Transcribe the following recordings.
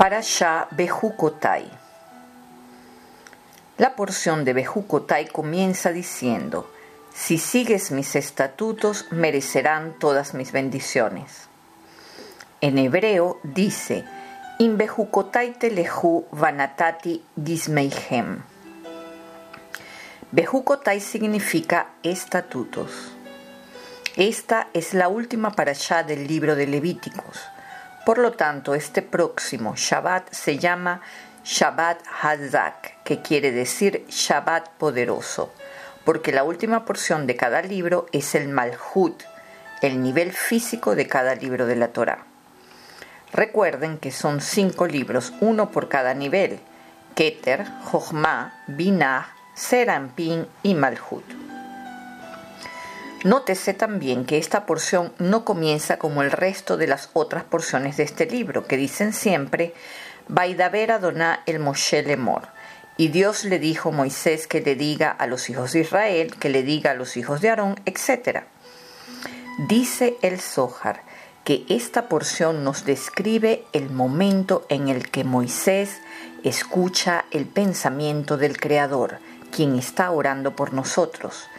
Parashá Bejucotai. La porción de Bejucotai comienza diciendo: Si sigues mis estatutos, merecerán todas mis bendiciones. En hebreo dice: In Bejucotai telehu vanatati gismeihem. Bejucotai significa estatutos. Esta es la última parashá del libro de Levíticos. Por lo tanto, este próximo Shabbat se llama Shabbat Hazak, que quiere decir Shabbat poderoso, porque la última porción de cada libro es el Malhut, el nivel físico de cada libro de la Torah. Recuerden que son cinco libros, uno por cada nivel: Keter, Jochma, Binah, Serampin y Malhut. Nótese también que esta porción no comienza como el resto de las otras porciones de este libro, que dicen siempre, Vaidaber Adoná el Moshe Lemor. Y Dios le dijo a Moisés que le diga a los hijos de Israel, que le diga a los hijos de Aarón, etc. Dice el Zohar que esta porción nos describe el momento en el que Moisés escucha el pensamiento del Creador, quien está orando por nosotros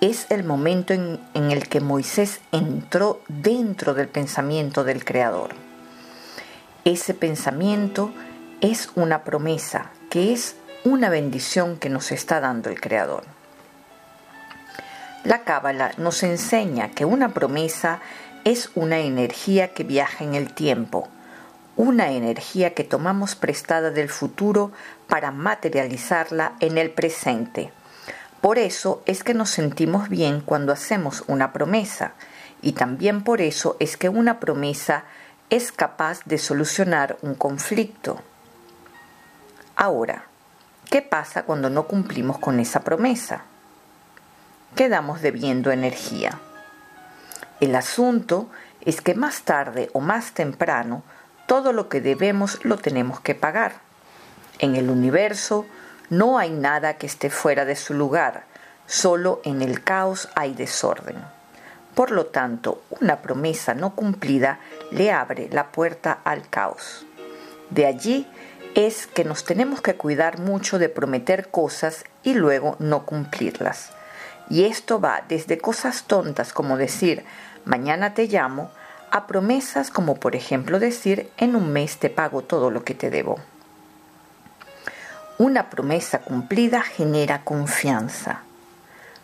es el momento en, el que Moisés entró dentro del pensamiento del Creador. Ese pensamiento es una promesa, que es una bendición que nos está dando el Creador. La Cábala nos enseña que una promesa es una energía que viaja en el tiempo, una energía que tomamos prestada del futuro para materializarla en el presente. Por eso es que nos sentimos bien cuando hacemos una promesa y también por eso es que una promesa es capaz de solucionar un conflicto. Ahora, ¿qué pasa cuando no cumplimos con esa promesa? Quedamos debiendo energía. El asunto es que más tarde o más temprano todo lo que debemos lo tenemos que pagar. En el universo, no hay nada que esté fuera de su lugar, solo en el caos hay desorden. Por lo tanto, una promesa no cumplida le abre la puerta al caos. De allí es que nos tenemos que cuidar mucho de prometer cosas y luego no cumplirlas. Y esto va desde cosas tontas como decir mañana te llamo a promesas como por ejemplo decir en un mes te pago todo lo que te debo. Una promesa cumplida genera confianza.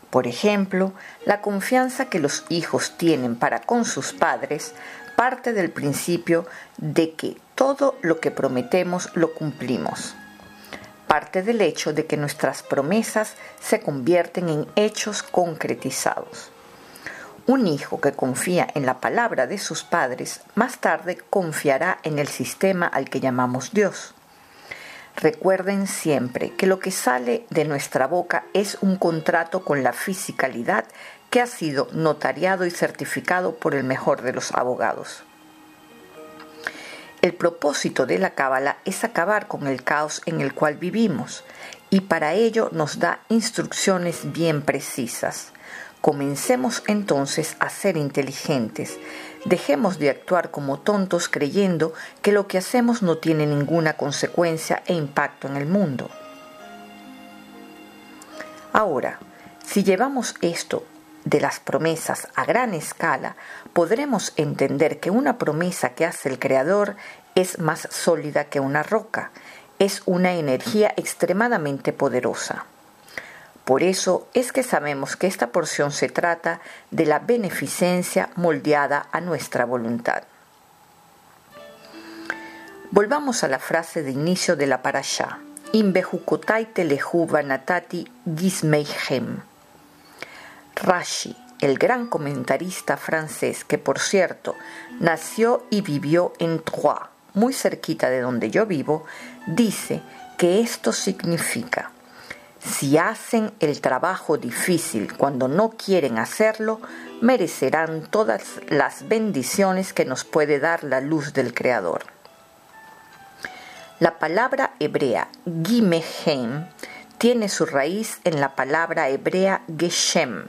Por ejemplo, la confianza que los hijos tienen para con sus padres parte del principio de que todo lo que prometemos lo cumplimos. Parte del hecho de que nuestras promesas se convierten en hechos concretizados. Un hijo que confía en la palabra de sus padres más tarde confiará en el sistema al que llamamos Dios. Recuerden siempre que lo que sale de nuestra boca es un contrato con la fisicalidad que ha sido notariado y certificado por el mejor de los abogados. El propósito de la cábala es acabar con el caos en el cual vivimos y para ello nos da instrucciones bien precisas. Comencemos entonces a ser inteligentes. Dejemos de actuar como tontos creyendo que lo que hacemos no tiene ninguna consecuencia e impacto en el mundo. Ahora, si llevamos esto de las promesas a gran escala, podremos entender que una promesa que hace el Creador es más sólida que una roca, es una energía extremadamente poderosa. Por eso es que sabemos que esta porción se trata de la beneficencia moldeada a nuestra voluntad. Volvamos a la frase de inicio de la parashá. imbejukotai telehu vanatati gismeichem. Rashi, el gran comentarista francés, que por cierto nació y vivió en Troyes, muy cerquita de donde yo vivo, dice que esto significa, si hacen el trabajo difícil cuando no quieren hacerlo, merecerán todas las bendiciones que nos puede dar la luz del Creador. La palabra hebrea Gimehem tiene su raíz en la palabra hebrea Geshem,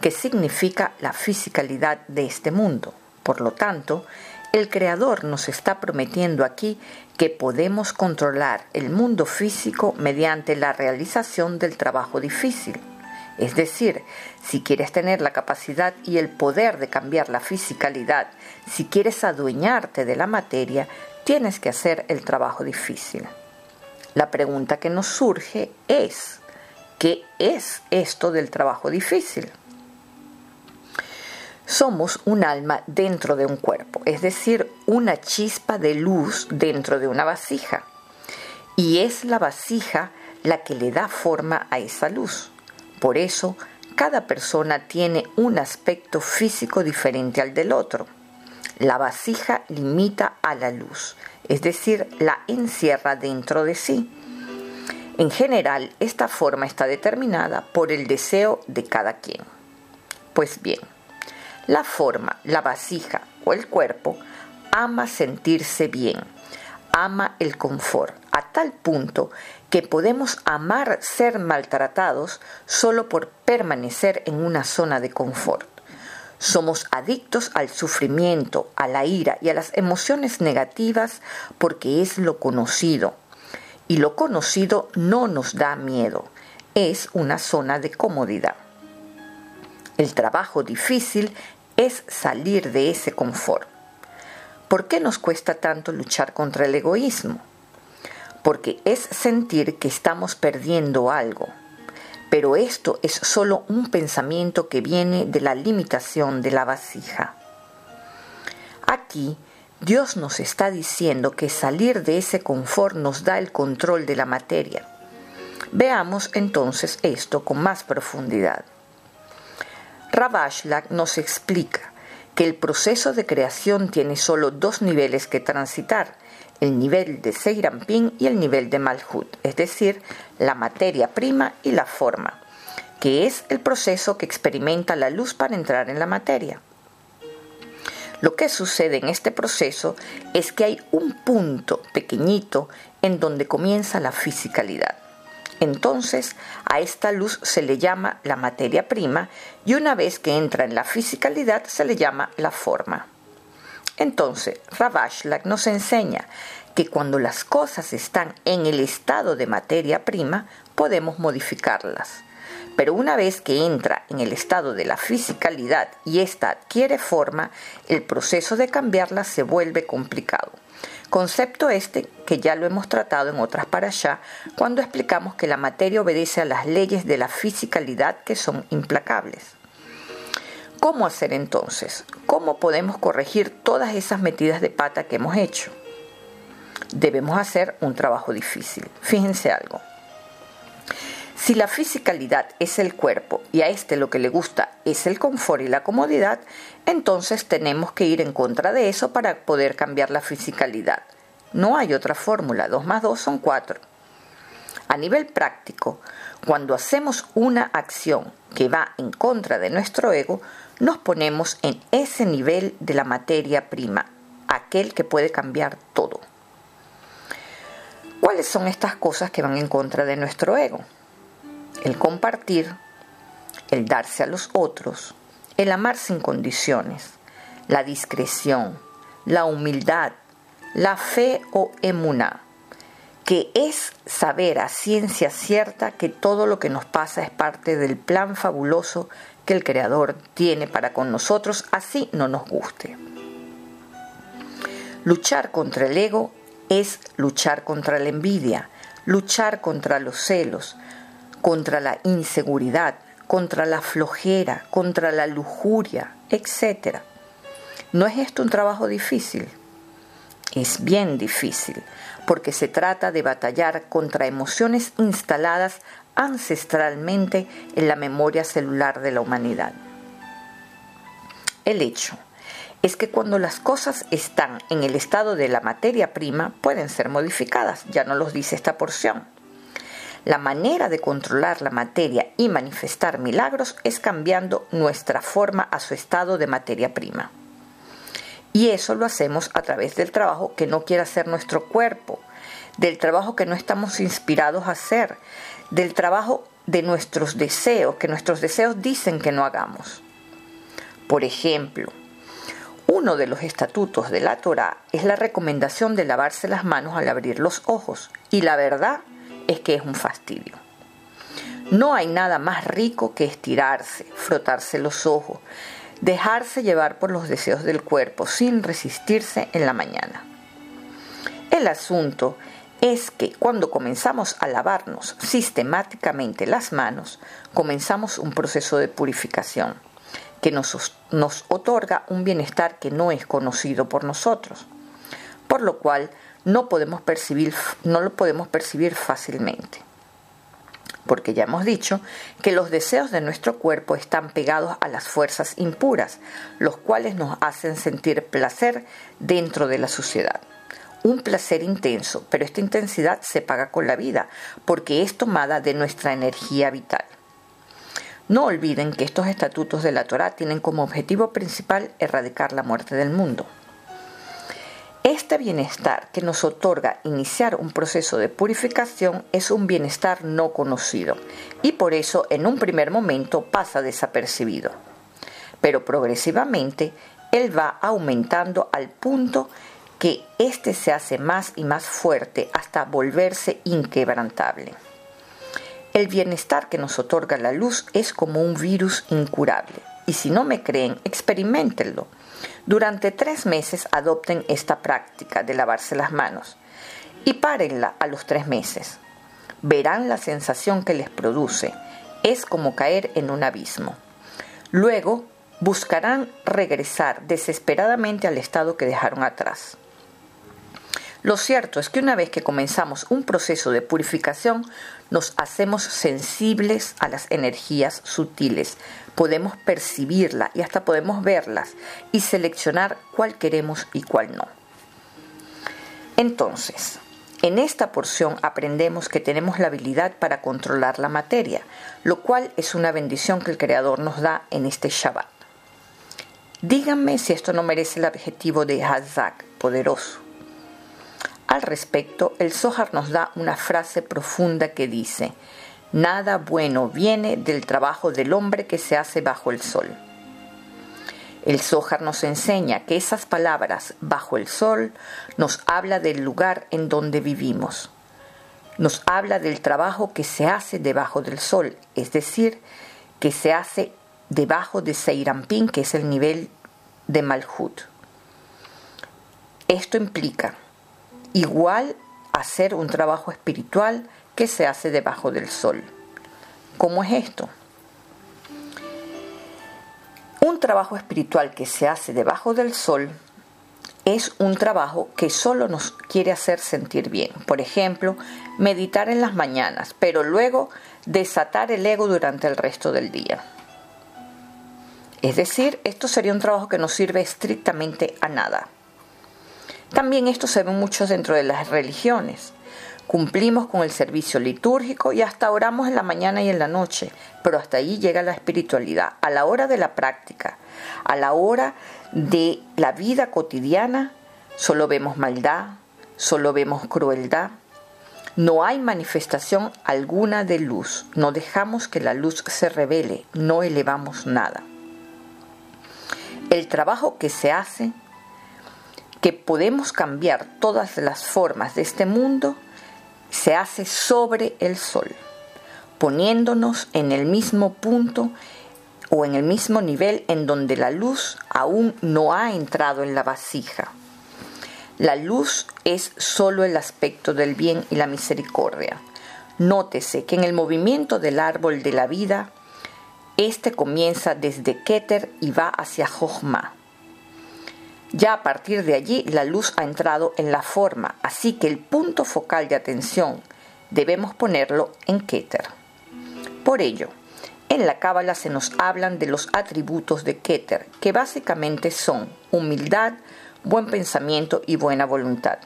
que significa la fisicalidad de este mundo. Por lo tanto, el Creador nos está prometiendo aquí que podemos controlar el mundo físico mediante la realización del trabajo difícil. Es decir, si quieres tener la capacidad y el poder de cambiar la fisicalidad, si quieres adueñarte de la materia, tienes que hacer el trabajo difícil. La pregunta que nos surge es, ¿qué es esto del trabajo difícil? Somos un alma dentro de un cuerpo, es decir, una chispa de luz dentro de una vasija. Y es la vasija la que le da forma a esa luz. Por eso, cada persona tiene un aspecto físico diferente al del otro. La vasija limita a la luz, es decir, la encierra dentro de sí. En general, esta forma está determinada por el deseo de cada quien. Pues bien, la forma, la vasija o el cuerpo ama sentirse bien, ama el confort, a tal punto que podemos amar ser maltratados solo por permanecer en una zona de confort. Somos adictos al sufrimiento, a la ira y a las emociones negativas porque es lo conocido. Y lo conocido no nos da miedo, es una zona de comodidad. El trabajo difícil es salir de ese confort. ¿Por qué nos cuesta tanto luchar contra el egoísmo? Porque es sentir que estamos perdiendo algo, pero esto es solo un pensamiento que viene de la limitación de la vasija. Aquí Dios nos está diciendo que salir de ese confort nos da el control de la materia. Veamos entonces esto con más profundidad. Ravashlag nos explica que el proceso de creación tiene solo dos niveles que transitar, el nivel de Seirampin y el nivel de Malhut, es decir, la materia prima y la forma, que es el proceso que experimenta la luz para entrar en la materia. Lo que sucede en este proceso es que hay un punto pequeñito en donde comienza la fisicalidad. Entonces, a esta luz se le llama la materia prima y una vez que entra en la fisicalidad se le llama la forma. Entonces, Ravashlag nos enseña que cuando las cosas están en el estado de materia prima, podemos modificarlas. Pero una vez que entra en el estado de la fisicalidad y ésta adquiere forma, el proceso de cambiarla se vuelve complicado. Concepto este que ya lo hemos tratado en otras para allá cuando explicamos que la materia obedece a las leyes de la fisicalidad que son implacables. ¿Cómo hacer entonces? ¿Cómo podemos corregir todas esas metidas de pata que hemos hecho? Debemos hacer un trabajo difícil. Fíjense algo. Si la fisicalidad es el cuerpo y a este lo que le gusta es el confort y la comodidad, entonces tenemos que ir en contra de eso para poder cambiar la fisicalidad. No hay otra fórmula, 2 más 2 son 4. A nivel práctico, cuando hacemos una acción que va en contra de nuestro ego, nos ponemos en ese nivel de la materia prima, aquel que puede cambiar todo. ¿Cuáles son estas cosas que van en contra de nuestro ego? El compartir, el darse a los otros, el amar sin condiciones, la discreción, la humildad, la fe o emuná, que es saber a ciencia cierta que todo lo que nos pasa es parte del plan fabuloso que el Creador tiene para con nosotros, así no nos guste. Luchar contra el ego es luchar contra la envidia, luchar contra los celos, contra la inseguridad, contra la flojera, contra la lujuria, etc. ¿No es esto un trabajo difícil? es bien difícil, porque se trata de batallar contra emociones instaladas ancestralmente en la memoria celular de la humanidad. El hecho es que cuando las cosas están en el estado de la materia prima pueden ser modificadas, ya no los dice esta porción. La manera de controlar la materia y manifestar milagros es cambiando nuestra forma a su estado de materia prima. Y eso lo hacemos a través del trabajo que no quiere hacer nuestro cuerpo, del trabajo que no estamos inspirados a hacer, del trabajo de nuestros deseos, que nuestros deseos dicen que no hagamos. Por ejemplo, uno de los estatutos de la Torah es la recomendación de lavarse las manos al abrir los ojos, y la verdad es que es un fastidio. No hay nada más rico que estirarse, frotarse los ojos, dejarse llevar por los deseos del cuerpo sin resistirse en la mañana. El asunto es que cuando comenzamos a lavarnos sistemáticamente las manos, comenzamos un proceso de purificación que nos, nos, otorga un bienestar que no es conocido por nosotros, por lo cual no, podemos percibir, no lo podemos percibir fácilmente porque ya hemos dicho que los deseos de nuestro cuerpo están pegados a las fuerzas impuras, los cuales nos hacen sentir placer dentro de la sociedad. Un placer intenso, pero esta intensidad se paga con la vida, porque es tomada de nuestra energía vital. No olviden que estos estatutos de la Torah tienen como objetivo principal erradicar la muerte del mundo. Este bienestar que nos otorga iniciar un proceso de purificación es un bienestar no conocido y por eso en un primer momento pasa desapercibido. Pero progresivamente él va aumentando al punto que éste se hace más y más fuerte hasta volverse inquebrantable. El bienestar que nos otorga la luz es como un virus incurable. Y si no me creen, experimentenlo durante tres meses adopten esta práctica de lavarse las manos y párenla a los tres meses. Verán la sensación que les produce. Es como caer en un abismo. Luego buscarán regresar desesperadamente al estado que dejaron atrás. Lo cierto es que una vez que comenzamos un proceso de purificación, nos hacemos sensibles a las energías sutiles, podemos percibirla y hasta podemos verlas y seleccionar cuál queremos y cuál no. Entonces, en esta porción aprendemos que tenemos la habilidad para controlar la materia, lo cual es una bendición que el Creador nos da en este Shabbat. Díganme si esto no merece el adjetivo de Hazak, poderoso. Al respecto, el Zohar nos da una frase profunda que dice, Nada bueno viene del trabajo del hombre que se hace bajo el sol. El Zohar nos enseña que esas palabras bajo el sol nos habla del lugar en donde vivimos. Nos habla del trabajo que se hace debajo del sol, es decir, que se hace debajo de Seirampín, que es el nivel de Malhut. Esto implica igual hacer un trabajo espiritual que se hace debajo del sol. ¿Cómo es esto? Un trabajo espiritual que se hace debajo del sol es un trabajo que solo nos quiere hacer sentir bien. Por ejemplo, meditar en las mañanas, pero luego desatar el ego durante el resto del día. Es decir, esto sería un trabajo que no sirve estrictamente a nada. También esto se ve mucho dentro de las religiones. Cumplimos con el servicio litúrgico y hasta oramos en la mañana y en la noche, pero hasta ahí llega la espiritualidad. A la hora de la práctica, a la hora de la vida cotidiana, solo vemos maldad, solo vemos crueldad. No hay manifestación alguna de luz, no dejamos que la luz se revele, no elevamos nada. El trabajo que se hace, que podemos cambiar todas las formas de este mundo, se hace sobre el sol, poniéndonos en el mismo punto o en el mismo nivel en donde la luz aún no ha entrado en la vasija. La luz es solo el aspecto del bien y la misericordia. Nótese que en el movimiento del árbol de la vida, este comienza desde Keter y va hacia Jochma. Ya a partir de allí la luz ha entrado en la forma, así que el punto focal de atención debemos ponerlo en Keter. Por ello, en la Cábala se nos hablan de los atributos de Keter, que básicamente son humildad, buen pensamiento y buena voluntad.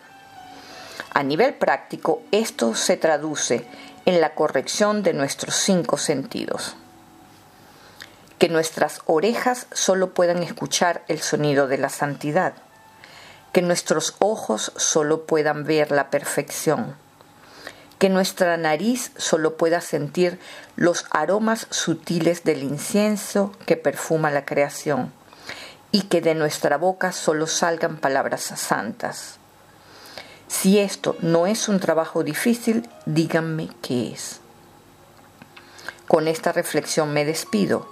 A nivel práctico, esto se traduce en la corrección de nuestros cinco sentidos. Que nuestras orejas solo puedan escuchar el sonido de la santidad. Que nuestros ojos solo puedan ver la perfección. Que nuestra nariz solo pueda sentir los aromas sutiles del incienso que perfuma la creación. Y que de nuestra boca solo salgan palabras santas si esto no es un trabajo difícil, díganme qué es. Con esta reflexión me despido